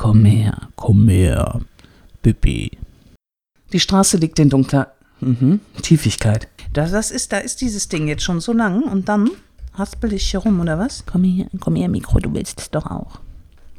Komm her, komm her, Bibi. Die Straße liegt in dunkler mhm, Tiefigkeit. Da, das ist, da ist dieses Ding jetzt schon so lang und dann haspel ich hier rum, oder was? Komm her, komm her, Mikro, du willst es doch auch.